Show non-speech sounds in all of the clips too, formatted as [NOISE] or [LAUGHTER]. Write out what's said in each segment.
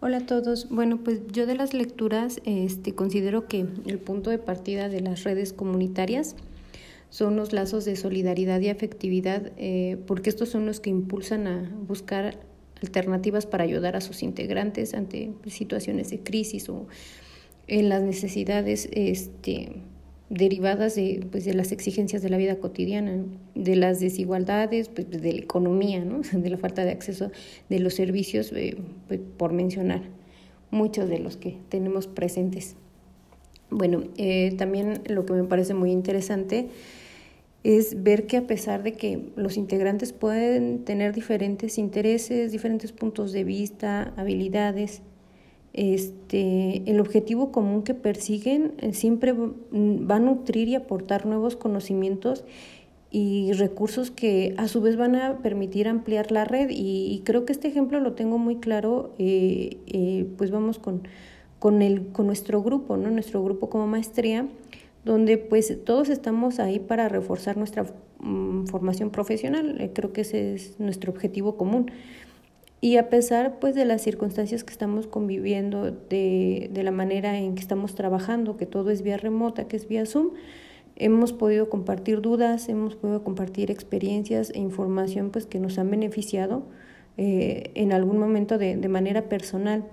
Hola a todos. Bueno, pues yo de las lecturas este, considero que el punto de partida de las redes comunitarias son los lazos de solidaridad y afectividad, eh, porque estos son los que impulsan a buscar alternativas para ayudar a sus integrantes ante situaciones de crisis o en las necesidades este, derivadas de, pues, de las exigencias de la vida cotidiana, de las desigualdades, pues, de la economía, ¿no? [LAUGHS] de la falta de acceso de los servicios, eh, pues, por mencionar muchos de los que tenemos presentes. Bueno, eh, también lo que me parece muy interesante es ver que a pesar de que los integrantes pueden tener diferentes intereses, diferentes puntos de vista, habilidades, este, el objetivo común que persiguen eh, siempre va a nutrir y aportar nuevos conocimientos y recursos que a su vez van a permitir ampliar la red y, creo que este ejemplo lo tengo muy claro eh, eh, pues vamos con, con, el, con nuestro grupo, ¿no? nuestro grupo como maestría donde pues todos estamos ahí para reforzar nuestra mm, formación profesional, creo que ese es nuestro objetivo común. Y a pesar pues de las circunstancias que estamos conviviendo, de, de la manera en que estamos trabajando, que todo es vía remota, que es vía Zoom, hemos podido compartir dudas, hemos podido compartir experiencias e información pues que nos han beneficiado eh, en algún momento de, de manera personal.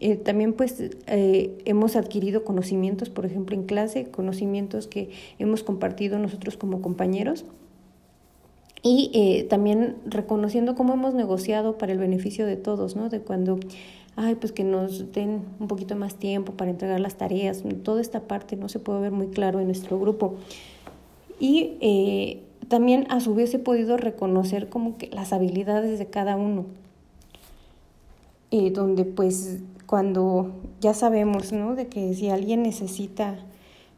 Eh, también pues eh, hemos adquirido conocimientos, por ejemplo en clase, conocimientos que hemos compartido nosotros como compañeros y eh, también reconociendo cómo hemos negociado para el beneficio de todos, ¿no? De cuando, ay, pues que nos den un poquito más tiempo para entregar las tareas, toda esta parte no se puede ver muy claro en nuestro grupo. Y eh, también a su vez he podido reconocer como que las habilidades de cada uno, eh, donde pues cuando ya sabemos, ¿no? De que si alguien necesita,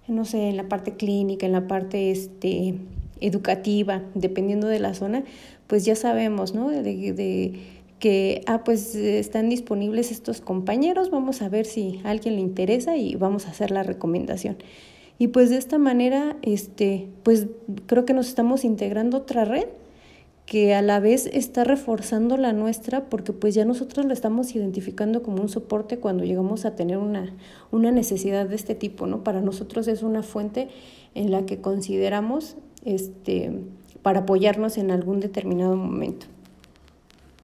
no sé, en la parte clínica, en la parte, este, educativa, dependiendo de la zona, pues ya sabemos, ¿no? De, que, ah, pues están disponibles estos compañeros, vamos a ver si a alguien le interesa y vamos a hacer la recomendación. Y pues de esta manera, este, pues creo que nos estamos integrando otra red que a la vez está reforzando la nuestra porque pues ya nosotros lo estamos identificando como un soporte cuando llegamos a tener una, una necesidad de este tipo, ¿no? Para nosotros es una fuente en la que consideramos este, para apoyarnos en algún determinado momento.